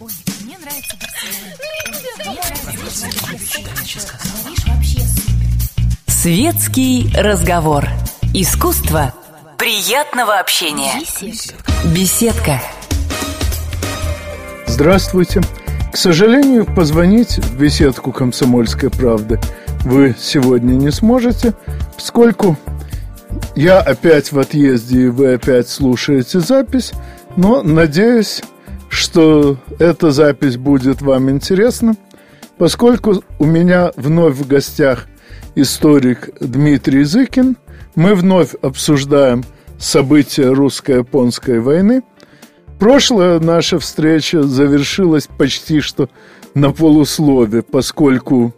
Ой, мне нравится Светский разговор. Искусство приятного общения. Беседка. Здравствуйте. К сожалению, позвонить в беседку «Комсомольской правды» вы сегодня не сможете, поскольку я опять в отъезде, и вы опять слушаете запись, но надеюсь, что эта запись будет вам интересна, поскольку у меня вновь в гостях историк Дмитрий Зыкин. Мы вновь обсуждаем события русско-японской войны. Прошлая наша встреча завершилась почти что на полуслове, поскольку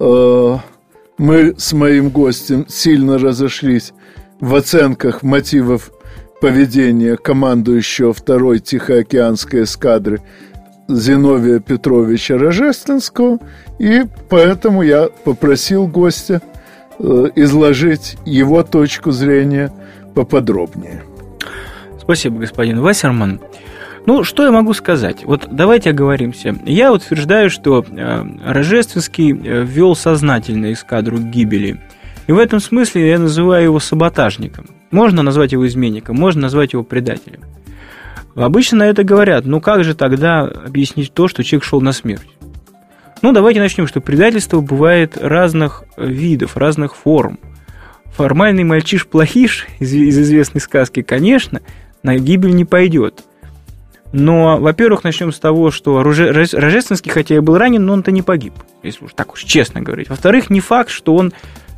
э, мы с моим гостем сильно разошлись в оценках мотивов поведения командующего второй Тихоокеанской эскадры Зиновия Петровича Рожественского, и поэтому я попросил гостя э, изложить его точку зрения поподробнее. Спасибо, господин Вассерман. Ну, что я могу сказать? Вот давайте оговоримся. Я утверждаю, что э, Рожественский э, ввел сознательно эскадру к гибели. И в этом смысле я называю его саботажником. Можно назвать его изменником, можно назвать его предателем. Обычно на это говорят, ну как же тогда объяснить то, что человек шел на смерть? Ну, давайте начнем, что предательство бывает разных видов, разных форм. Формальный мальчиш-плохиш из, из известной сказки, конечно, на гибель не пойдет. Но, во-первых, начнем с того, что Рожественский, хотя и был ранен, но он-то не погиб, если уж так уж честно говорить. Во-вторых, не факт, что он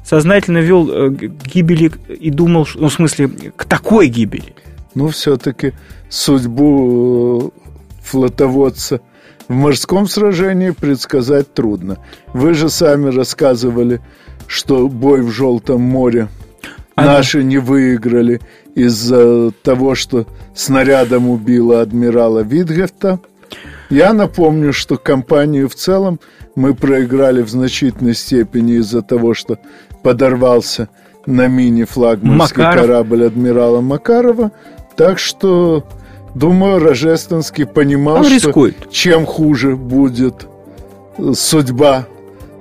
сознательно вел э, к гибели и думал, ну, в смысле, к такой гибели. Ну, все-таки судьбу э, флотоводца в морском сражении предсказать трудно. Вы же сами рассказывали, что бой в Желтом море а наши не выиграли из-за того, что снарядом убило адмирала Витгефта. Я напомню, что компанию в целом мы проиграли в значительной степени из-за того, что подорвался на мини флагманский Макаров. корабль адмирала Макарова. Так что, думаю, Рожественский понимал, Он что рискует. чем хуже будет судьба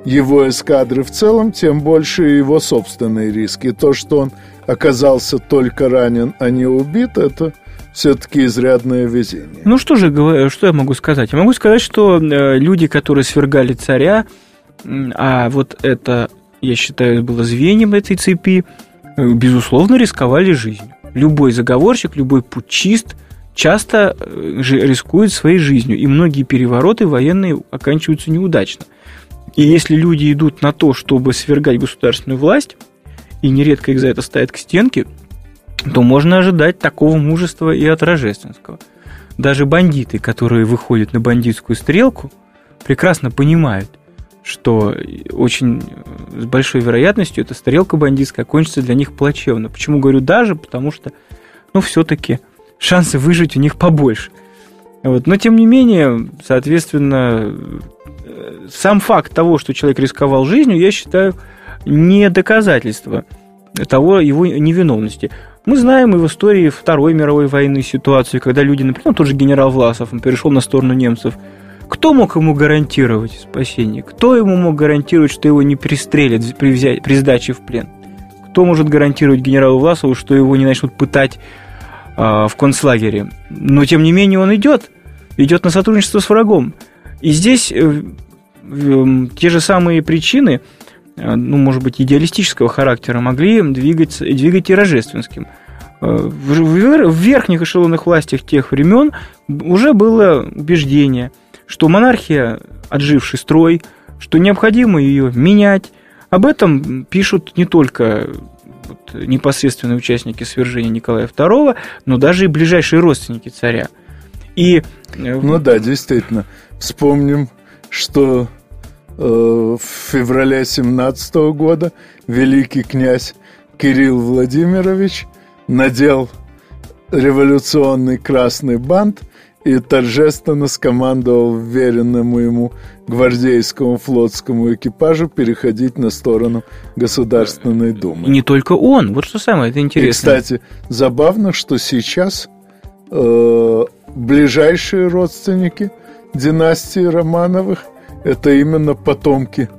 его эскадры в целом, тем больше его собственные риски. То, что он оказался только ранен, а не убит, это все-таки изрядное везение. Ну что же, что я могу сказать? Я могу сказать, что э, люди, которые свергали царя, а вот это, я считаю, было звеньем этой цепи, э, безусловно, рисковали жизнью. Любой заговорщик, любой путчист часто э, рискует своей жизнью, и многие перевороты военные оканчиваются неудачно. И если люди идут на то, чтобы свергать государственную власть, и нередко их за это ставят к стенке, то можно ожидать такого мужества и от Рожественского. Даже бандиты, которые выходят на бандитскую стрелку, прекрасно понимают, что очень с большой вероятностью эта стрелка бандитская кончится для них плачевно. Почему говорю даже? Потому что, ну, все-таки шансы выжить у них побольше. Вот. Но, тем не менее, соответственно, сам факт того, что человек рисковал жизнью, я считаю, не доказательство того его невиновности. Мы знаем и в истории Второй мировой войны ситуацию, когда люди, например, тот же генерал Власов, он перешел на сторону немцев. Кто мог ему гарантировать спасение? Кто ему мог гарантировать, что его не пристрелят при, взять, при сдаче в плен? Кто может гарантировать генералу Власову, что его не начнут пытать э, в концлагере? Но, тем не менее, он идет, идет на сотрудничество с врагом. И здесь э, те же самые причины, э, ну, может быть, идеалистического характера, могли двигать, двигать и Рожественским. Э, в верхних эшелонах власти тех времен уже было убеждение, что монархия – отживший строй, что необходимо ее менять. Об этом пишут не только вот, непосредственные участники свержения Николая II, но даже и ближайшие родственники царя. И... Ну да, действительно. Вспомним что э, в феврале 17 года великий князь Кирилл Владимирович надел революционный красный бант и торжественно скомандовал веренному ему гвардейскому флотскому экипажу переходить на сторону Государственной Думы. И не только он, вот что самое это интересно. И, кстати, забавно, что сейчас э, ближайшие родственники династии Романовых – это именно потомки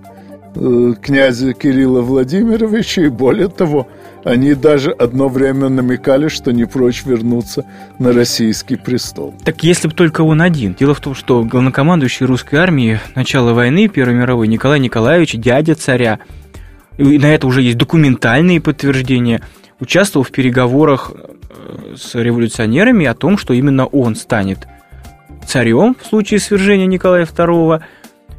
э, князя Кирилла Владимировича, и более того, они даже одно время намекали, что не прочь вернуться на российский престол. Так если бы только он один. Дело в том, что главнокомандующий русской армии начала войны Первой мировой Николай Николаевич, дядя царя, и на это уже есть документальные подтверждения, участвовал в переговорах э, с революционерами о том, что именно он станет царем в случае свержения Николая II,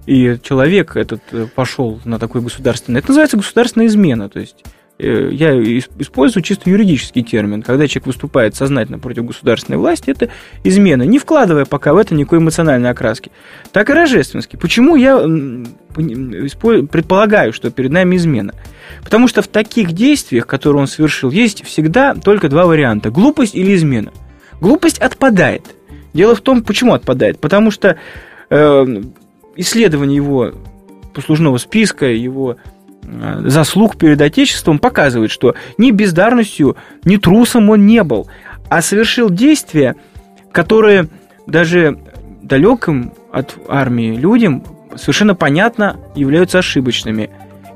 и человек этот э, пошел на такой государственный... Это называется государственная измена, то есть я использую чисто юридический термин. Когда человек выступает сознательно против государственной власти, это измена, не вкладывая пока в это никакой эмоциональной окраски. Так и рождественский. Почему я предполагаю, что перед нами измена? Потому что в таких действиях, которые он совершил, есть всегда только два варианта. Глупость или измена. Глупость отпадает. Дело в том, почему отпадает. Потому что э, исследование его послужного списка, его Э, заслуг перед Отечеством показывает, что ни бездарностью, ни трусом он не был, а совершил действия, которые даже далеким от армии людям совершенно понятно являются ошибочными.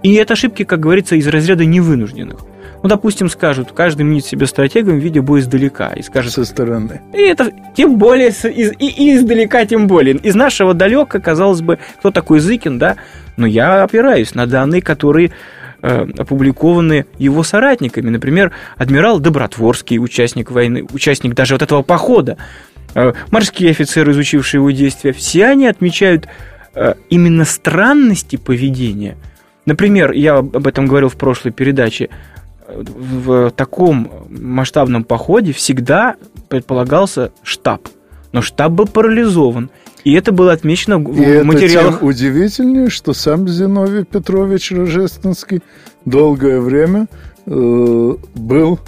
И это ошибки, как говорится, из разряда невынужденных. Ну, допустим, скажут, каждый мнит себя стратегом, видя бой издалека. И скажет, Со стороны. И это тем более, из, и, и издалека тем более. Из нашего далека, казалось бы, кто такой Зыкин, да? Но я опираюсь на данные, которые э, опубликованы его соратниками. Например, адмирал Добротворский, участник войны, участник даже вот этого похода, э, морские офицеры, изучившие его действия, все они отмечают э, именно странности поведения. Например, я об этом говорил в прошлой передаче, в таком масштабном походе всегда предполагался штаб. Но штаб был парализован. И это было отмечено в и материалах. Это тем удивительнее, что сам Зиновий Петрович Рожественский долгое время э, был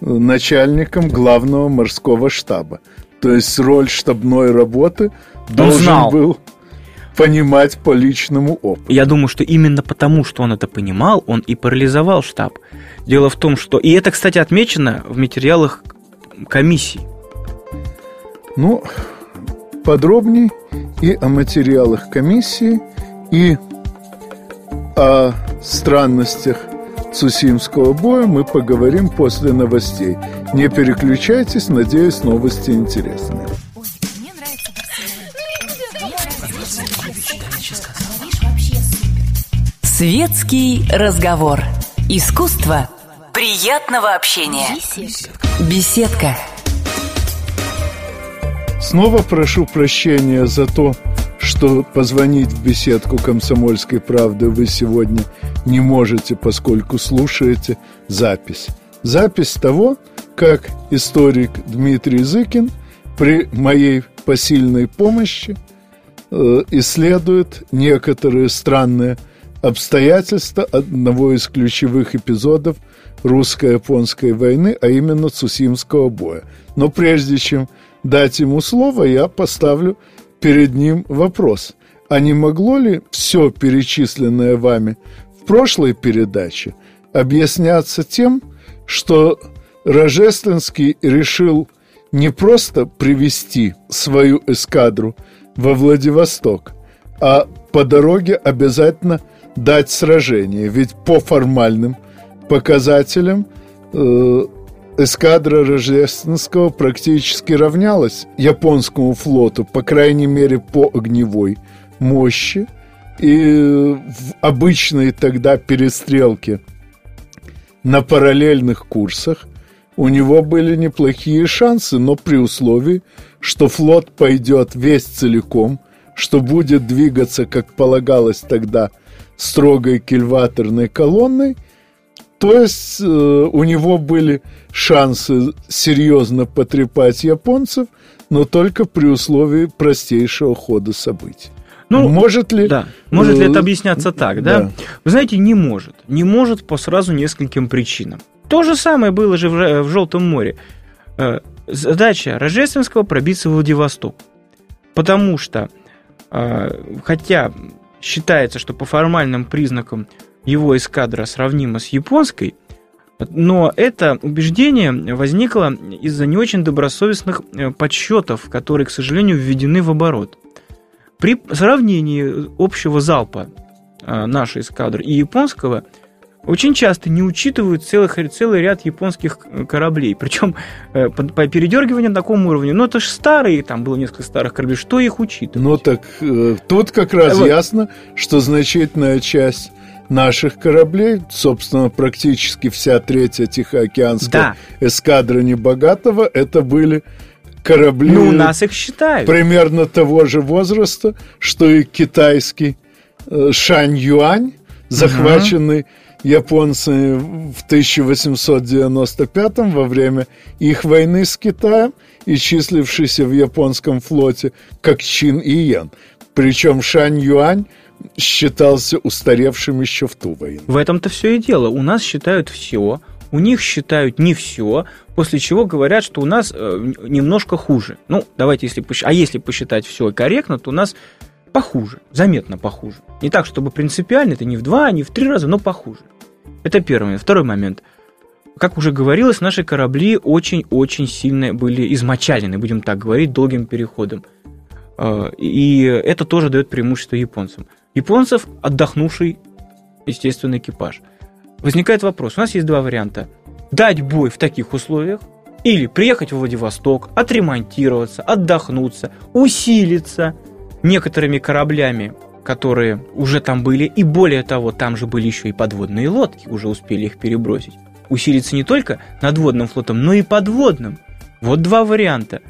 начальником главного морского штаба. То есть роль штабной работы он должен знал. был понимать по личному опыту. Я думаю, что именно потому, что он это понимал, он и парализовал штаб. Дело в том, что... И это, кстати, отмечено в материалах комиссии. Ну, подробней и о материалах комиссии, и о странностях Цусимского боя мы поговорим после новостей. Не переключайтесь, надеюсь, новости интересные. Светский разговор. Искусство приятного общения. Беседка. Снова прошу прощения за то, что позвонить в беседку «Комсомольской правды» вы сегодня не можете, поскольку слушаете запись. Запись того, как историк Дмитрий Зыкин при моей посильной помощи э, исследует некоторые странные обстоятельства одного из ключевых эпизодов русско-японской войны, а именно Цусимского боя. Но прежде чем дать ему слово, я поставлю перед ним вопрос. А не могло ли все перечисленное вами в прошлой передаче объясняться тем, что Рожественский решил не просто привести свою эскадру во Владивосток, а по дороге обязательно дать сражение. Ведь по формальным показателям э, эскадра Рождественского практически равнялась японскому флоту, по крайней мере, по огневой мощи. И в обычной тогда перестрелке на параллельных курсах у него были неплохие шансы, но при условии, что флот пойдет весь целиком, что будет двигаться, как полагалось тогда, строгой кильваторной колонной – то есть э, у него были шансы серьезно потрепать японцев, но только при условии простейшего хода событий. Ну, может ли... Да. Может ли это э, объясняться так, да? да? Вы знаете, не может. Не может по сразу нескольким причинам. То же самое было же в, в Желтом море. Э, задача Рождественского пробиться в Владивосток. Потому что, э, хотя считается, что по формальным признакам его эскадра сравнима с японской, Но это убеждение возникло из-за не очень добросовестных э, подсчетов, которые, к сожалению, введены в оборот. При сравнении общего залпа э, нашей эскадры и японского – очень часто не учитывают целых, целый ряд японских кораблей. Причем э, по, по передергиванию на таком уровне. Ну, это же старые, там было несколько старых кораблей. Что их учитывать? Ну, так э, тут как раз вот. ясно, что значительная часть наших кораблей, собственно, практически вся третья Тихоокеанская да. эскадра Небогатого, это были корабли... Ну, у нас их считают. Примерно того же возраста, что и китайский э, Шань-Юань, захваченный угу японцы в 1895 во время их войны с Китаем и числившийся в японском флоте как Чин и Йен. Причем Шань Юань считался устаревшим еще в ту войну. В этом-то все и дело. У нас считают все, у них считают не все, после чего говорят, что у нас э, немножко хуже. Ну, давайте, если посч... а если посчитать все корректно, то у нас похуже, заметно похуже. Не так, чтобы принципиально, это не в два, не в три раза, но похуже. Это первый. Второй момент. Как уже говорилось, наши корабли очень-очень сильно были измочалены, будем так говорить, долгим переходом. А, и это тоже дает преимущество японцам. Японцев отдохнувший, естественно, экипаж. Возникает вопрос. У нас есть два варианта. Дать бой в таких условиях или приехать в Владивосток, отремонтироваться, отдохнуться, усилиться некоторыми кораблями, которые уже там были, и более того, там же были еще и подводные лодки, уже успели их перебросить. Усилиться не только надводным флотом, но и подводным. Вот два варианта.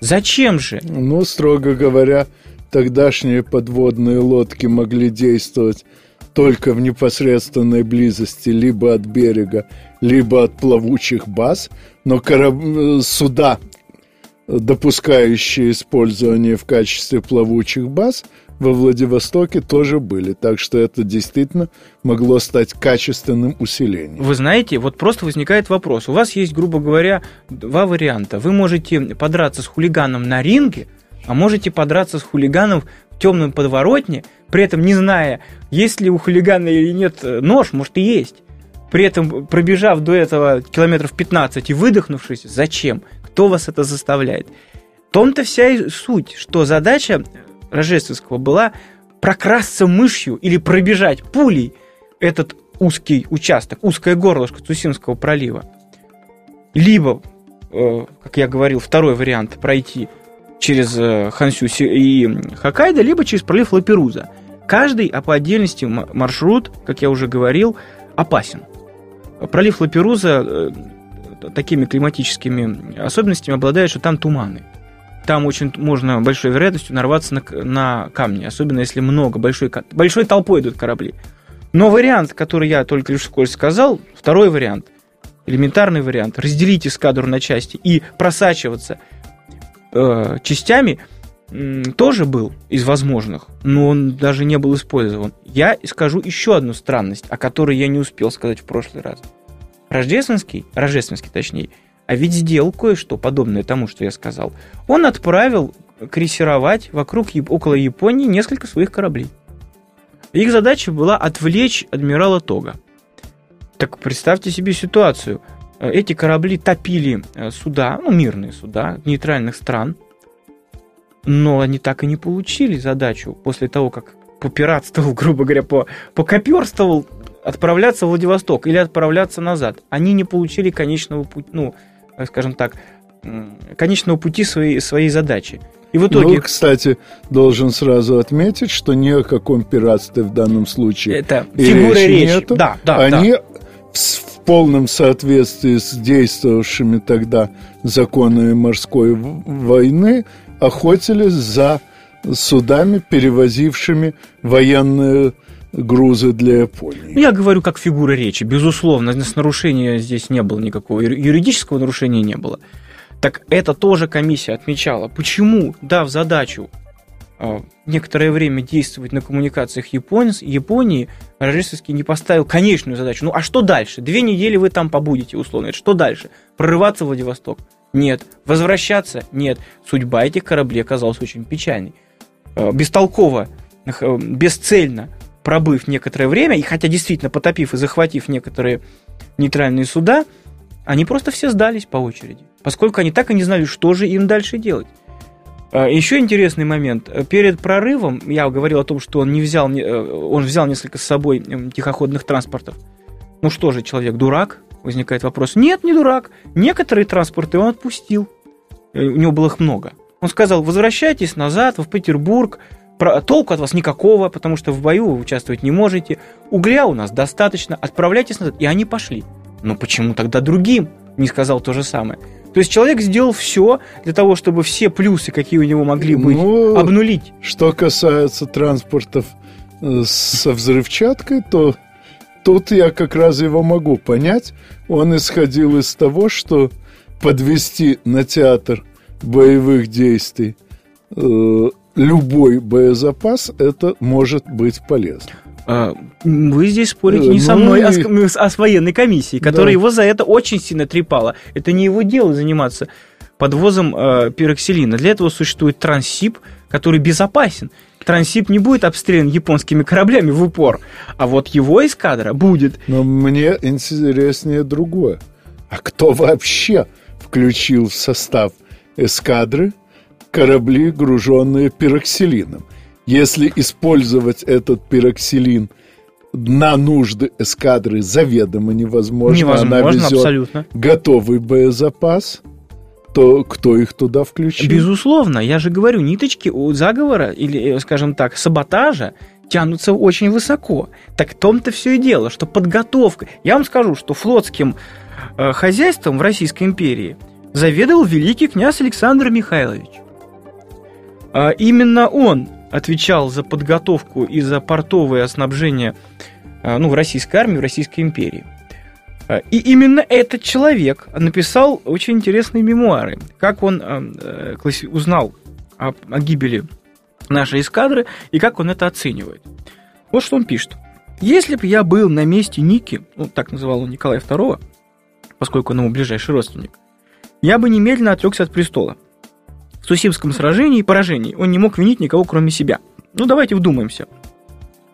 Зачем же? Ну, строго говоря, тогдашние подводные лодки могли действовать только в непосредственной близости либо от берега, либо от плавучих баз, но кораб... Э, суда, допускающие использование в качестве плавучих баз, во Владивостоке тоже были. Так что это действительно могло стать качественным усилением. Вы знаете, вот просто возникает вопрос. У вас есть, грубо говоря, два варианта. Вы можете подраться с хулиганом на ринге, а можете подраться с хулиганом в темном подворотне, при этом не зная, есть ли у хулигана или нет э, нож, может и есть. При этом, пробежав до этого километров 15 и выдохнувшись, зачем? Кто вас это заставляет? В том-то вся и суть, что задача Рожественского была прокрасться мышью или пробежать пулей этот узкий участок, узкое горлышко Цусимского пролива. Либо, э, как я говорил, второй вариант пройти через э, Хансю и Хоккайдо, либо через пролив Лаперуза. Каждый, а по отдельности маршрут, как я уже говорил, опасен. Пролив Лаперуза э, такими климатическими особенностями обладает, что там туманы там очень можно большой вероятностью нарваться на, на камни, особенно если много, большой, большой толпой идут корабли. Но вариант, который я только лишь вскользь сказал, второй вариант, элементарный вариант, разделить эскадру на части и просачиваться э, частями, э, тоже был из возможных, но он даже не был использован. Я скажу еще одну странность, о которой я не успел сказать в прошлый раз. Рождественский, рождественский точнее, а ведь сделал кое-что подобное тому, что я сказал. Он отправил крейсеровать вокруг около Японии несколько своих кораблей. Их задача была отвлечь адмирала Тога. Так представьте себе ситуацию. Эти корабли топили э, суда, ну, мирные суда нейтральных стран, но они так и не получили задачу после того, как попиратствовал, грубо говоря, по, покоперствовал отправляться в Владивосток или отправляться назад. Они не получили конечного пути, ну, Э, скажем так, конечного пути своей, своей задачи. И в итоге... Ну, кстати, должен сразу отметить, что ни о каком пиратстве в данном случае Это фигура речи, речи. Нету. Да, да, Они да. В, полном соответствии с действовавшими тогда законами морской войны охотились за судами, перевозившими военные грузы для Японии. Я говорю как фигура речи. Безусловно, с нарушения здесь не было никакого, юридического нарушения не было. Так это тоже комиссия отмечала. Почему, дав задачу э, некоторое время действовать на коммуникациях Японии, Японии, Рождественский не поставил конечную задачу. Ну а что дальше? Две недели вы там побудете, условно. Что дальше? Прорываться в Владивосток? Нет. Возвращаться? Нет. Судьба этих кораблей оказалась очень печальной. Э, бестолково, э, бесцельно пробыв некоторое время, и хотя действительно потопив и захватив некоторые нейтральные суда, они просто все сдались по очереди, поскольку они так и не знали, что же им дальше делать. А, Еще интересный момент. Перед прорывом я говорил о том, что он не взял, э, он взял несколько с собой тихоходных транспортов. Ну что же, человек дурак? Возникает вопрос. Нет, не дурак. Некоторые транспорты он отпустил. Э, у него было их много. Он сказал, возвращайтесь назад в Петербург, толку от вас никакого, потому что в бою вы участвовать не можете. Угля у нас достаточно, отправляйтесь назад. И они пошли. Но почему тогда другим не сказал то же самое? То есть человек сделал все для того, чтобы все плюсы, какие у него могли быть, ну, обнулить. Что касается транспортов э, со взрывчаткой, то тут я как раз его могу понять. Он исходил из того, что подвести на театр боевых действий э, любой боезапас, это может быть полезно. А, вы здесь спорите не ну, со мной, а с, а с военной комиссией, которая да. его за это очень сильно трепала. Это не его дело заниматься подвозом э, пироксилина. Для этого существует Транссиб, который безопасен. Транссиб не будет обстрелян японскими кораблями в упор, а вот его эскадра будет. Но мне интереснее другое. А кто вообще включил в состав эскадры корабли, груженные пироксилином? Если использовать этот пироксилин на нужды эскадры заведомо невозможно, невозможно она везет абсолютно. готовый боезапас, то кто их туда включил? Безусловно, я же говорю, ниточки у заговора или, э, скажем так, саботажа тянутся очень высоко. Так в том-то все и дело, что подготовка... Я вам скажу, что флотским э, хозяйством в Российской империи заведовал великий князь Александр Михайлович. А именно он отвечал за подготовку и за портовое снабжение а, ну, в российской армии, в Российской империи. А, и именно этот человек написал очень интересные мемуары, как он э, узнал о, о гибели нашей эскадры и как он это оценивает. Вот что он пишет. Если бы я был на месте Ники, ну, так называл он Николая II, поскольку он ему ближайший родственник, я бы немедленно отрекся от престола – в Сусимском сражении и поражении он не мог винить никого, кроме себя. Ну, давайте вдумаемся.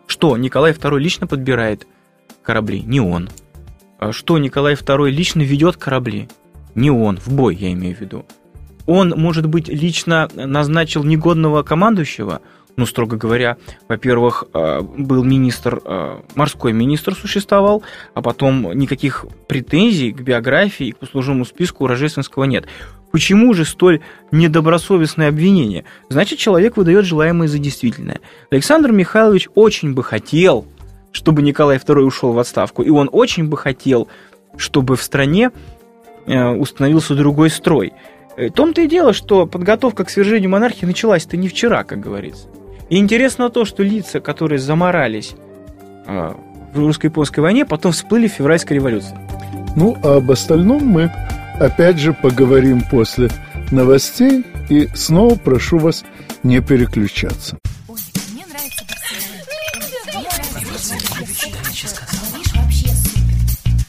Что Николай II лично подбирает корабли? Не он. А что Николай II лично ведет корабли? Не он, в бой я имею в виду. Он, может быть, лично назначил негодного командующего, ну, строго говоря, во-первых, а, был министр, а, морской министр существовал, а потом никаких претензий к биографии и к послужному списку у Рождественского нет. Почему же столь недобросовестное обвинение? Значит, человек выдает желаемое за действительное. Александр Михайлович очень бы хотел, чтобы Николай II ушел в отставку, и он очень бы хотел, чтобы в стране э, установился другой строй. Э, в том-то и дело, что подготовка к свержению монархии началась-то не вчера, как говорится. И интересно то, что лица, которые заморались э, в русско-японской войне, потом всплыли в февральской революции. Ну, а об остальном мы опять же поговорим после новостей и снова прошу вас не переключаться.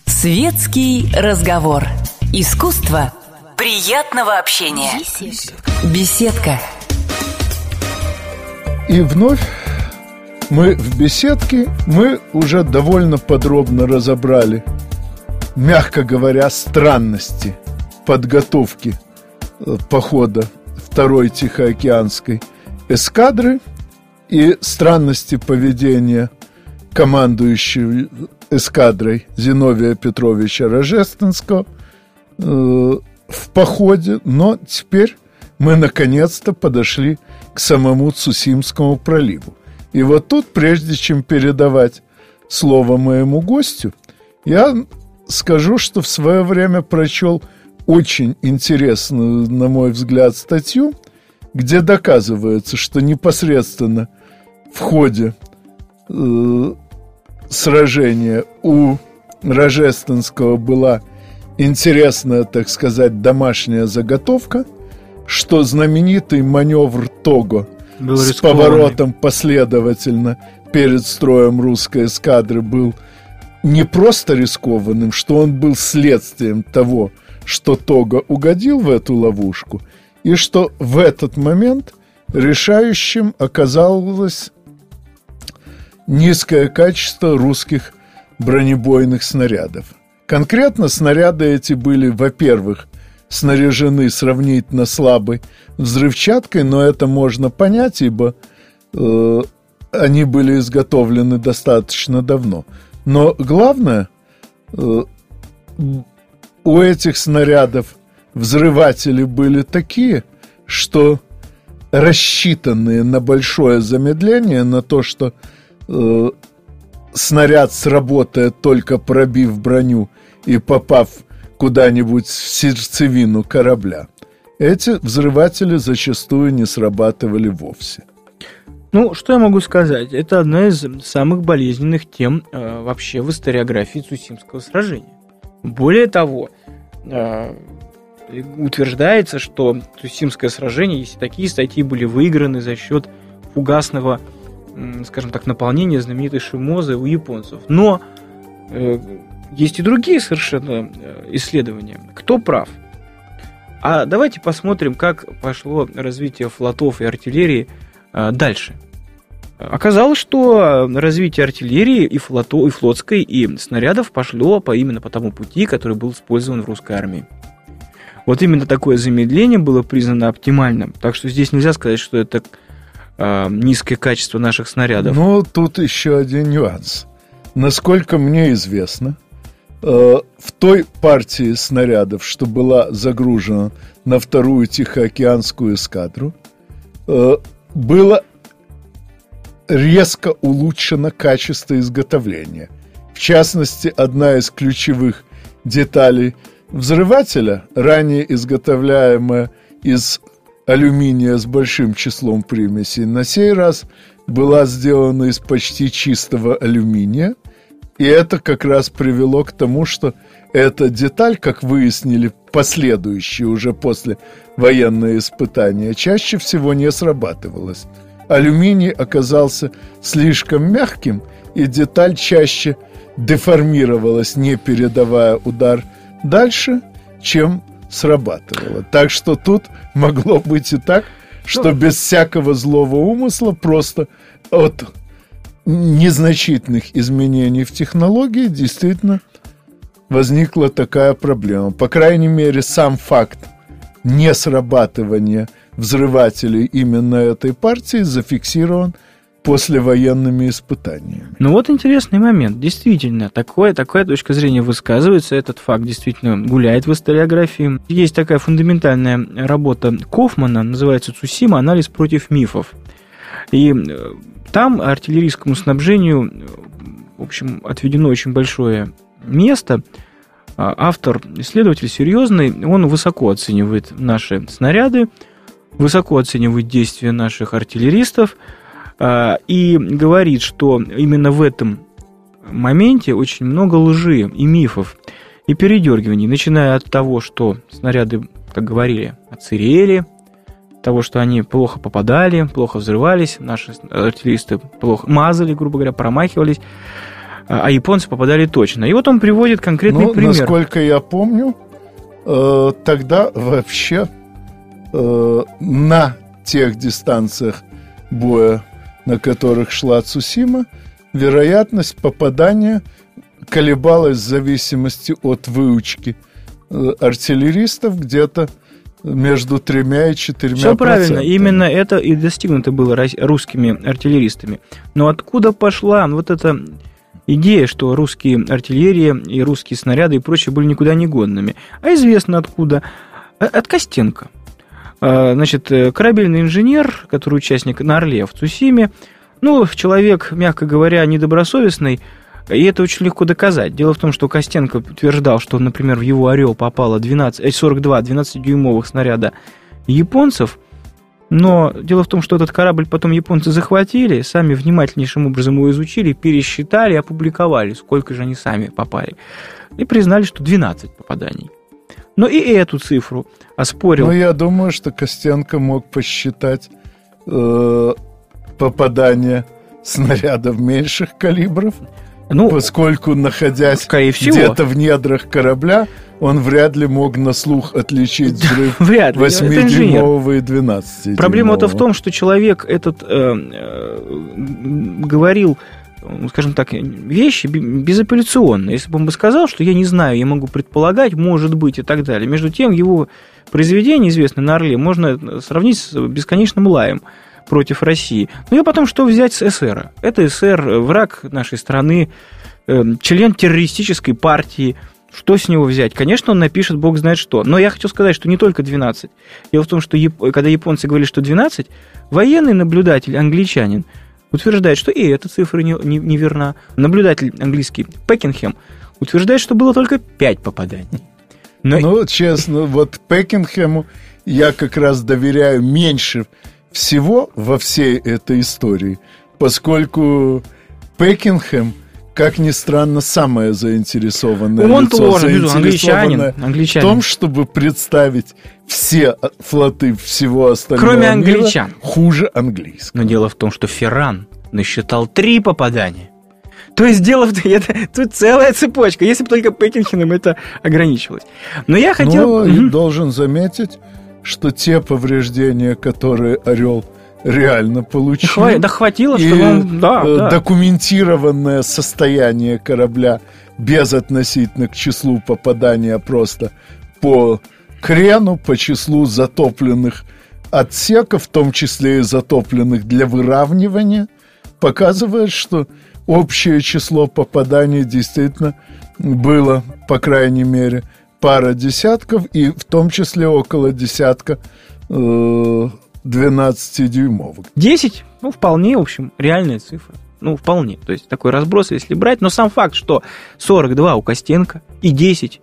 Светский разговор. Искусство приятного общения. Беседка. И вновь мы в беседке, мы уже довольно подробно разобрали мягко говоря, странности подготовки э, похода второй Тихоокеанской эскадры и странности поведения командующего эскадрой Зиновия Петровича Рожественского э, в походе, но теперь мы наконец-то подошли к самому Цусимскому проливу. И вот тут, прежде чем передавать слово моему гостю, я скажу, что в свое время прочел очень интересную, на мой взгляд, статью, где доказывается, что непосредственно в ходе э, сражения у Рожественского была интересная, так сказать, домашняя заготовка, что знаменитый маневр Того был с поворотом последовательно перед строем русской эскадры был – не просто рискованным, что он был следствием того, что Тога угодил в эту ловушку, и что в этот момент решающим оказалось низкое качество русских бронебойных снарядов. Конкретно снаряды эти были, во-первых, снаряжены сравнительно слабой взрывчаткой, но это можно понять, ибо э, они были изготовлены достаточно давно. Но главное, э, у этих снарядов взрыватели были такие, что рассчитанные на большое замедление, на то, что э, снаряд сработает только пробив броню и попав куда-нибудь в сердцевину корабля. Эти взрыватели зачастую не срабатывали вовсе. Ну, что я могу сказать? Это одна из самых болезненных тем э, вообще в историографии Цусимского сражения. Более того, э, утверждается, что Цусимское сражение, если такие статьи были выиграны за счет фугасного, скажем так, наполнения знаменитой Шимозы у японцев. Но э, есть и другие совершенно э, исследования. Кто прав? А давайте посмотрим, как пошло развитие флотов и артиллерии э, дальше. Оказалось, что развитие артиллерии и, флоту, и флотской, и снарядов пошло по, именно по тому пути, который был использован в русской армии. Вот именно такое замедление было признано оптимальным. Так что здесь нельзя сказать, что это э, низкое качество наших снарядов. Но тут еще один нюанс. Насколько мне известно, э, в той партии снарядов, что была загружена на вторую Тихоокеанскую эскадру, э, было резко улучшено качество изготовления. В частности, одна из ключевых деталей – взрывателя, ранее изготовляемая из алюминия с большим числом примесей, на сей раз была сделана из почти чистого алюминия, и это как раз привело к тому, что эта деталь, как выяснили последующие уже после военные испытания, чаще всего не срабатывалась. Алюминий оказался слишком мягким, и деталь чаще деформировалась, не передавая удар – дальше, чем срабатывало. Так что тут могло быть и так, что без всякого злого умысла просто от незначительных изменений в технологии действительно возникла такая проблема. По крайней мере, сам факт несрабатывания взрывателей именно этой партии зафиксирован – послевоенными испытаниями. Ну вот интересный момент. Действительно, такое, такая точка зрения высказывается. Этот факт действительно гуляет в историографии. Есть такая фундаментальная работа Кофмана, называется «Цусима. Анализ против мифов». И э, там артиллерийскому снабжению, в общем, отведено очень большое место. А, автор, исследователь серьезный, он высоко оценивает наши снаряды, высоко оценивает действия наших артиллеристов – а, и говорит, что именно в этом моменте очень много лжи и мифов, и передергиваний, начиная от того, что снаряды, как говорили, оцерели, того, что они плохо попадали, плохо взрывались, наши артиллеристы плохо мазали, грубо говоря, промахивались, а, а японцы попадали точно. И вот он приводит конкретный ну, пример. Насколько я помню, э, тогда вообще э, на тех дистанциях боя на которых шла Цусима, вероятность попадания колебалась в зависимости от выучки э, артиллеристов где-то между тремя и четырьмя Все правильно, именно это и достигнуто было русскими артиллеристами. Но откуда пошла вот эта идея, что русские артиллерия и русские снаряды и прочее были никуда не годными? А известно откуда. Э, от Костенко. А, значит, э, корабельный инженер, который участник на Орле в Цусиме, ну, человек, мягко говоря, недобросовестный, и это очень легко доказать. Дело в том, что Костенко утверждал, что, например, в его «Орел» попало 12, 42 12-дюймовых снаряда японцев, но дело в том, что этот корабль потом японцы захватили, сами внимательнейшим образом его изучили, пересчитали, опубликовали, сколько же они сами попали. И признали, что 12 попаданий. Но и эту цифру оспорил. Ну, я думаю, что Костенко мог посчитать э, попадание снарядов меньших калибров. Ну, поскольку, находясь где-то в недрах корабля, он вряд ли мог на слух отличить взрыв 8-дюймового и 12 Проблема-то в том, что человек этот э, э, говорил ну, скажем так, вещи безапелляционные. Если бы он бы сказал, что я не знаю, я могу предполагать, может быть и так далее. Между тем, его произведение, известное на Орле, можно сравнить с бесконечным лаем против России. Ну и потом, что взять с СССР? Это СССР, враг нашей страны, эм, член террористической партии. Что с него взять? Конечно, он напишет бог знает что. Но я хочу сказать, что не только 12. Дело в том, что когда японцы говорили, что 12, военный наблюдатель, англичанин, утверждает, что и эта цифра не, не, не верна. Наблюдатель английский Пекинхем утверждает, что было только 5 попаданий. Но... Ну, честно, вот Пекинхему я как раз доверяю меньше всего во всей этой истории, поскольку Пекинхэм, как ни странно, самое заинтересованное Он лицо, тоже, англичанин, англичанин. в том, чтобы представить все флоты всего остального Кроме мира англичан. хуже английского. Но дело в том, что Ферран насчитал три попадания. То есть дело в это, тут целая цепочка, если бы только Пекинхеном это ограничивалось. Но я хотел... Но угу. должен заметить, что те повреждения, которые Орел реально получил... Хва... Да хватило, что вам... Да, э, да. Документированное состояние корабля без относительно к числу попадания просто по крену, по числу затопленных отсеков, в том числе и затопленных для выравнивания, показывает, что общее число попаданий действительно было, по крайней мере, пара десятков, и в том числе около десятка э, 12-дюймовок. 10? Ну, вполне, в общем, реальная цифра. Ну, вполне. То есть такой разброс, если брать. Но сам факт, что 42 у Костенко и 10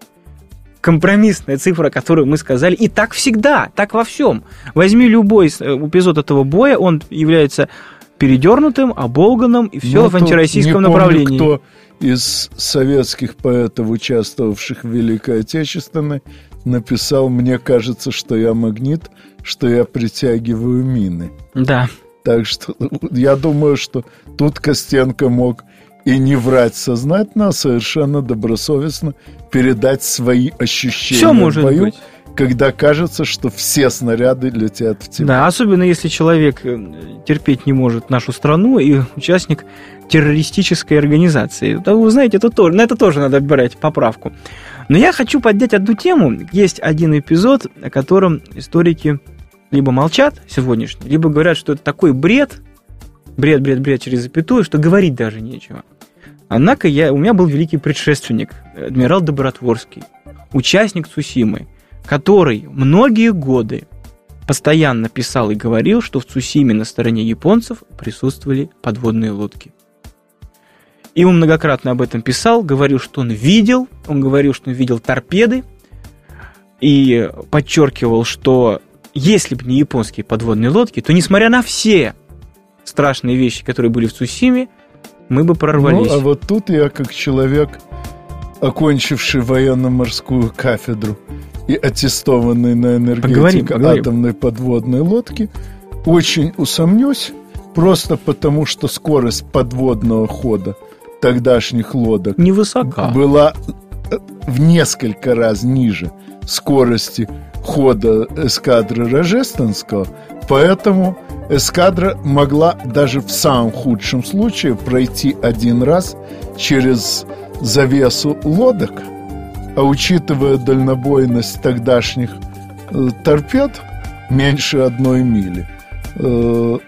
компромиссная цифра, которую мы сказали. И так всегда, так во всем. Возьми любой э, эпизод этого боя, он является передернутым, оболганным, и все ну, в антироссийском не направлении. Помню, кто из советских поэтов, участвовавших в Великой Отечественной, написал «Мне кажется, что я магнит, что я притягиваю мины». Да. Так что я думаю, что тут Костенко мог и не врать сознательно, а совершенно добросовестно передать свои ощущения Все может в бою. Быть когда кажется, что все снаряды летят в тебя. Да, особенно если человек э, терпеть не может нашу страну и участник террористической организации. Да, вы знаете, это тоже, на это тоже надо брать поправку. Но я хочу поднять одну тему. Есть один эпизод, о котором историки либо молчат сегодняшние, либо говорят, что это такой бред, бред, бред, бред через запятую, что говорить даже нечего. Однако я, у меня был великий предшественник, адмирал Добротворский, участник Цусимы, который многие годы постоянно писал и говорил, что в Цусиме на стороне японцев присутствовали подводные лодки. И он многократно об этом писал, говорил, что он видел, он говорил, что он видел торпеды, и подчеркивал, что если бы не японские подводные лодки, то несмотря на все страшные вещи, которые были в Цусиме, мы бы прорвались. Ну, а вот тут я, как человек, окончивший военно-морскую кафедру и аттестованный на энергетику атомной подводной лодки, очень усомнюсь, просто потому что скорость подводного хода тогдашних лодок невысока. была э, в несколько раз ниже скорости хода эскадры Рожественского, поэтому эскадра могла даже в самом худшем случае пройти один раз через завесу лодок, а учитывая дальнобойность тогдашних э, торпед меньше одной мили, э,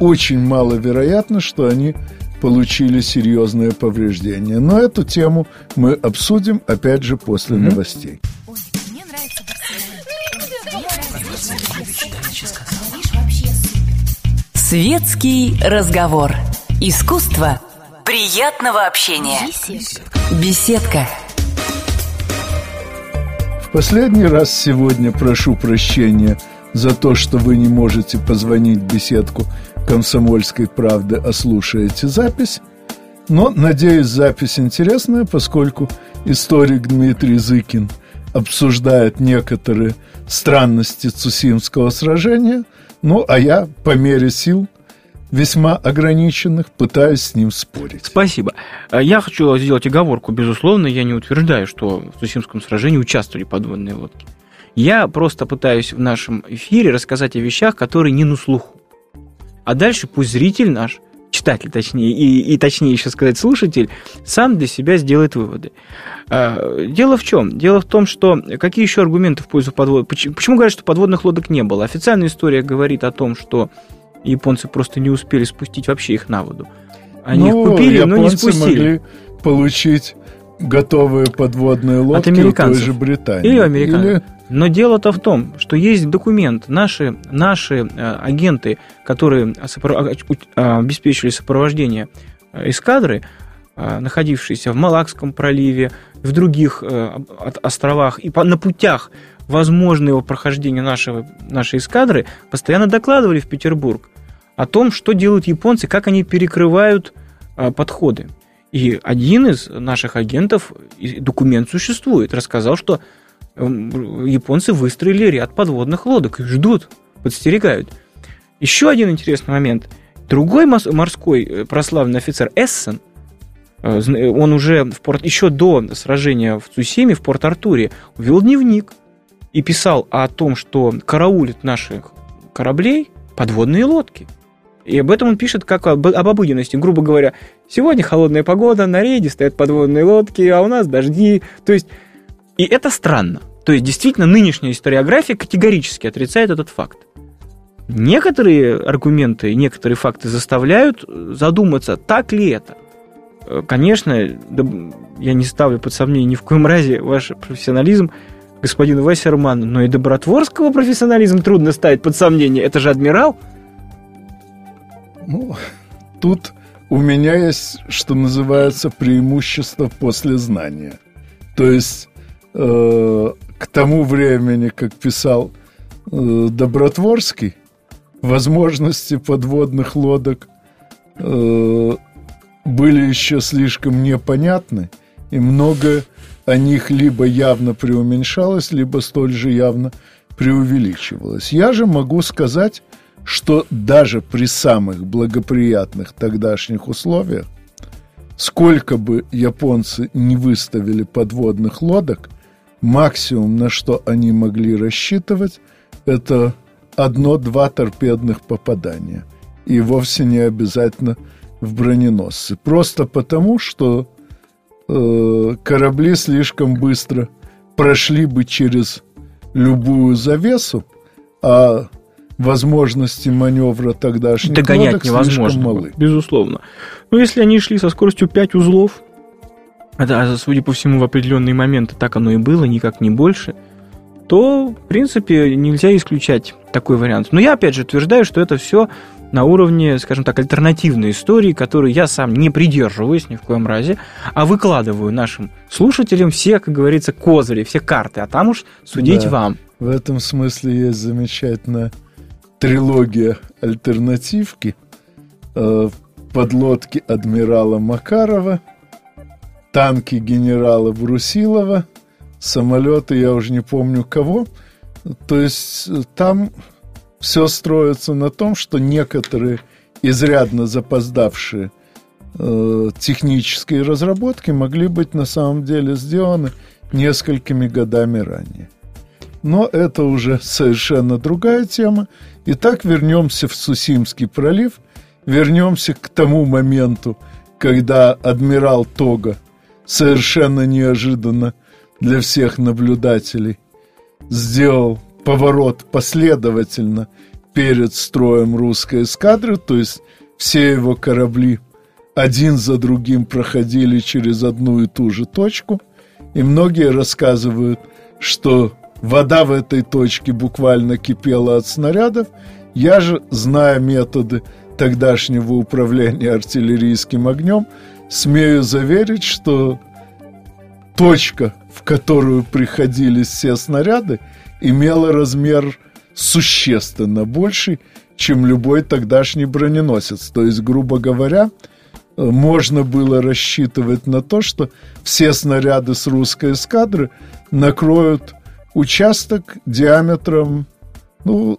очень маловероятно, что они получили серьезные повреждения. Но эту тему мы обсудим опять же после mm-hmm. новостей. Светский разговор. Искусство приятного общения. Беседка. В последний раз сегодня прошу прощения за то, что вы не можете позвонить в беседку «Комсомольской правды», а слушаете запись. Но, надеюсь, запись интересная, поскольку историк Дмитрий Зыкин обсуждает некоторые странности Цусимского сражения. Ну, а я по мере сил весьма ограниченных, пытаюсь с ним спорить. Спасибо. Я хочу сделать оговорку. Безусловно, я не утверждаю, что в Цусимском сражении участвовали подводные лодки. Я просто пытаюсь в нашем эфире рассказать о вещах, которые не на слуху. А дальше пусть зритель наш читатель, точнее, и, и точнее еще сказать слушатель, сам для себя сделает выводы. А, дело в чем? Дело в том, что какие еще аргументы в пользу подводных... Почему, почему говорят, что подводных лодок не было? Официальная история говорит о том, что японцы просто не успели спустить вообще их на воду. Они ну, их купили, но не спустили. могли получить готовые подводные лодки От американцев. той же Британии. Или американцев. Или... Но дело-то в том, что есть документ. Наши, наши э, агенты, которые а, обеспечили сопровождение э, эскадры, э, находившиеся в Малакском проливе, в других островах и на путях возможного прохождения нашего, нашей эскадры, постоянно докладывали в Петербург о том, что делают японцы, как они перекрывают подходы. И один из наших агентов, документ существует, рассказал, что эм, японцы выстроили ряд подводных лодок и ждут, подстерегают. Еще один интересный момент. Другой морской э, прославленный офицер Эссен, э, он уже в порт, еще до сражения в Цусиме, в Порт-Артуре, вел дневник и писал о том, что караулит наших кораблей подводные лодки – и об этом он пишет как об, об обыденности. Грубо говоря, сегодня холодная погода, на рейде стоят подводные лодки, а у нас дожди. То есть, и это странно. То есть, действительно, нынешняя историография категорически отрицает этот факт. Некоторые аргументы, некоторые факты заставляют задуматься, так ли это. Конечно, я не ставлю под сомнение ни в коем разе ваш профессионализм, господин Вассерман, но и Добротворского профессионализм трудно ставить под сомнение. Это же адмирал – ну, тут у меня есть, что называется, преимущество после знания. То есть э, к тому времени, как писал э, Добротворский, возможности подводных лодок э, были еще слишком непонятны, и много о них либо явно преуменьшалось, либо столь же явно преувеличивалось. Я же могу сказать, что даже при самых благоприятных тогдашних условиях, сколько бы японцы не выставили подводных лодок, максимум, на что они могли рассчитывать, это одно-два торпедных попадания. И вовсе не обязательно в броненосцы. Просто потому, что э, корабли слишком быстро прошли бы через любую завесу, а возможности маневра тогдашних Догонять лодок невозможно, малы. безусловно. Но если они шли со скоростью 5 узлов, а, судя по всему, в определенные моменты так оно и было, никак не больше, то, в принципе, нельзя исключать такой вариант. Но я, опять же, утверждаю, что это все на уровне, скажем так, альтернативной истории, которую я сам не придерживаюсь ни в коем разе, а выкладываю нашим слушателям все, как говорится, козыри, все карты, а там уж судить да, вам. В этом смысле есть замечательная трилогия альтернативки, э, подлодки адмирала Макарова, танки генерала Брусилова, самолеты, я уже не помню кого. То есть э, там все строится на том, что некоторые изрядно запоздавшие э, технические разработки могли быть на самом деле сделаны несколькими годами ранее. Но это уже совершенно другая тема. Итак, вернемся в Сусимский пролив, вернемся к тому моменту, когда адмирал Тога совершенно неожиданно для всех наблюдателей сделал поворот последовательно перед строем русской эскадры, то есть все его корабли один за другим проходили через одну и ту же точку, и многие рассказывают, что Вода в этой точке буквально кипела от снарядов. Я же, зная методы тогдашнего управления артиллерийским огнем, смею заверить, что точка, в которую приходили все снаряды, имела размер существенно больший, чем любой тогдашний броненосец. То есть, грубо говоря, можно было рассчитывать на то, что все снаряды с русской эскадры накроют участок диаметром, ну,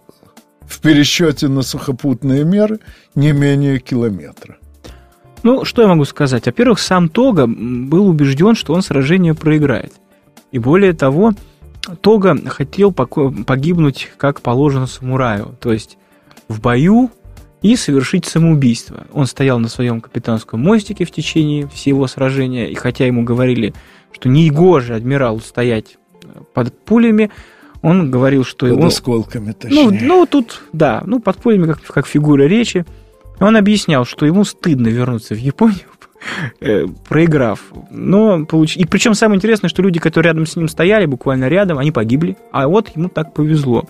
в пересчете на сухопутные меры не менее километра. Ну, что я могу сказать? Во-первых, сам Тога был убежден, что он сражение проиграет. И более того, Тога хотел погибнуть как положено самураю. То есть в бою и совершить самоубийство. Он стоял на своем капитанском мостике в течение всего сражения, и хотя ему говорили, что не негоже адмиралу стоять под пулями, он говорил, что... Под он, осколками, ну, точнее. Ну, ну, тут, да, ну, под пулями как, как фигура речи. Он объяснял, что ему стыдно вернуться в Японию, э, проиграв. Но получ... И причем самое интересное, что люди, которые рядом с ним стояли, буквально рядом, они погибли. А вот ему так повезло.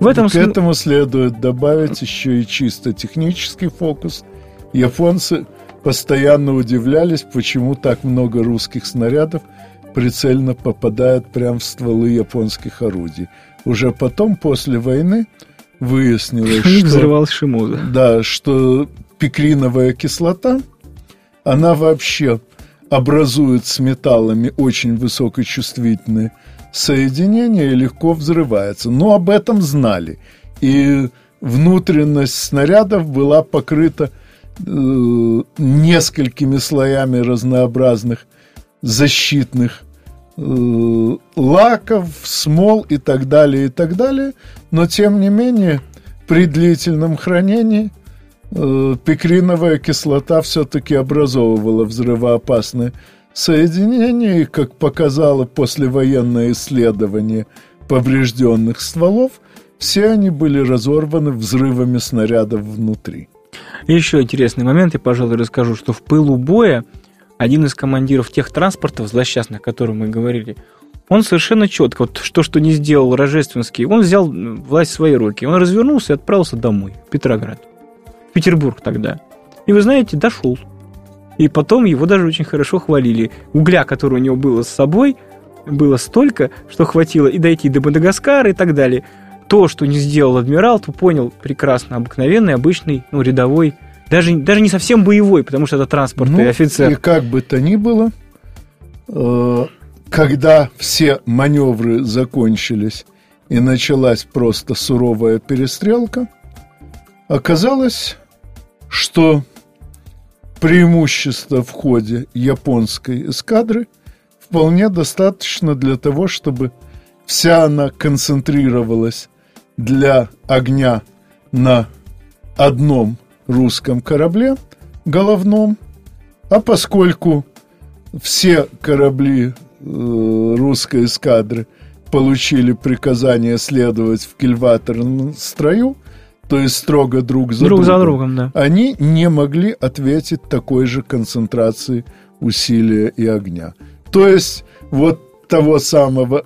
В этом... К этому следует добавить еще и чисто технический фокус. Японцы постоянно удивлялись, почему так много русских снарядов прицельно попадает прямо в стволы японских орудий. Уже потом, после войны, выяснилось, что... взрывал Шимуза. Да, что пикриновая кислота, она вообще образует с металлами очень высокочувствительные соединения и легко взрывается. Но об этом знали. И внутренность снарядов была покрыта э, несколькими слоями разнообразных защитных э, лаков, смол и так далее, и так далее. Но, тем не менее, при длительном хранении э, пикриновая кислота все-таки образовывала взрывоопасные соединения, и, как показало послевоенное исследование поврежденных стволов, все они были разорваны взрывами снарядов внутри. Еще интересный момент, я, пожалуй, расскажу, что в пылу боя один из командиров тех транспортов злосчастных, о которых мы говорили, он совершенно четко, вот что, что не сделал Рожественский, он взял власть в свои руки, он развернулся и отправился домой, в Петроград, Петербург тогда. И вы знаете, дошел. И потом его даже очень хорошо хвалили. Угля, который у него было с собой, было столько, что хватило и дойти до Мадагаскара и так далее. То, что не сделал адмирал, то понял прекрасно обыкновенный, обычный, ну, рядовой даже, даже не совсем боевой, потому что это транспортный ну, офицер. И как бы то ни было, э, когда все маневры закончились и началась просто суровая перестрелка, оказалось, что преимущество в ходе японской эскадры вполне достаточно для того, чтобы вся она концентрировалась для огня на одном русском корабле головном, а поскольку все корабли э, русской эскадры получили приказание следовать в кильваторном строю, то есть строго друг за друг другом, за другом да. они не могли ответить такой же концентрации усилия и огня. То есть вот того самого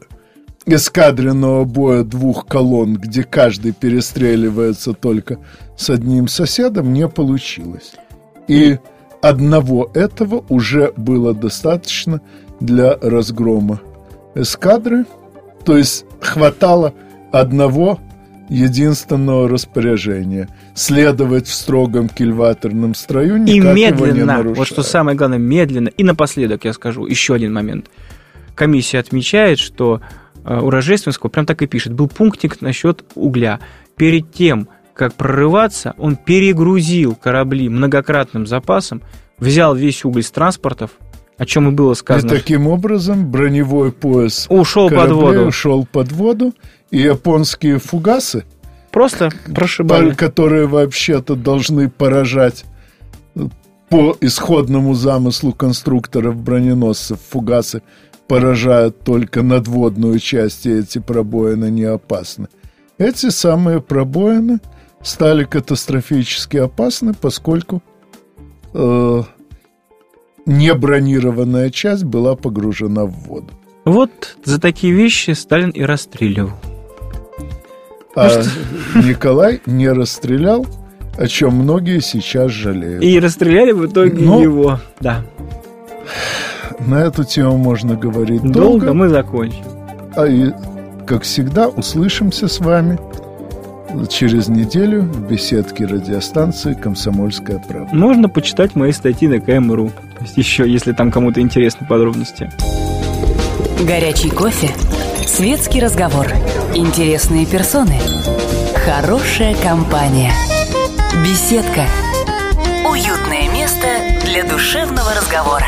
эскадренного боя двух колонн, где каждый перестреливается только с одним соседом, не получилось. И одного этого уже было достаточно для разгрома эскадры, то есть хватало одного единственного распоряжения следовать в строгом кильваторном строю, никак и медленно, его не нарушая. вот что самое главное, медленно. И напоследок я скажу еще один момент. Комиссия отмечает, что Э, у Рожественского прям так и пишет. Был пунктик насчет угля. Перед тем, как прорываться, он перегрузил корабли многократным запасом, взял весь уголь с транспортов, о чем и было сказано. И таким образом броневой пояс ушел под воду. ушел под воду, и японские фугасы, просто прошибали. которые вообще-то должны поражать по исходному замыслу конструкторов броненосцев фугасы поражают только надводную часть, и эти пробоины не опасны. Эти самые пробоины стали катастрофически опасны, поскольку э, небронированная часть была погружена в воду. Вот за такие вещи Сталин и расстреливал. А ну, Николай не расстрелял, о чем многие сейчас жалеют. И расстреляли в итоге Но... его, да. На эту тему можно говорить долго. Долго мы закончим. А и, как всегда, услышимся с вами через неделю в беседке радиостанции «Комсомольская правда». Можно почитать мои статьи на КМРУ. Еще, если там кому-то интересны подробности. Горячий кофе, светский разговор, интересные персоны, хорошая компания, беседка, уютное место для душевного разговора.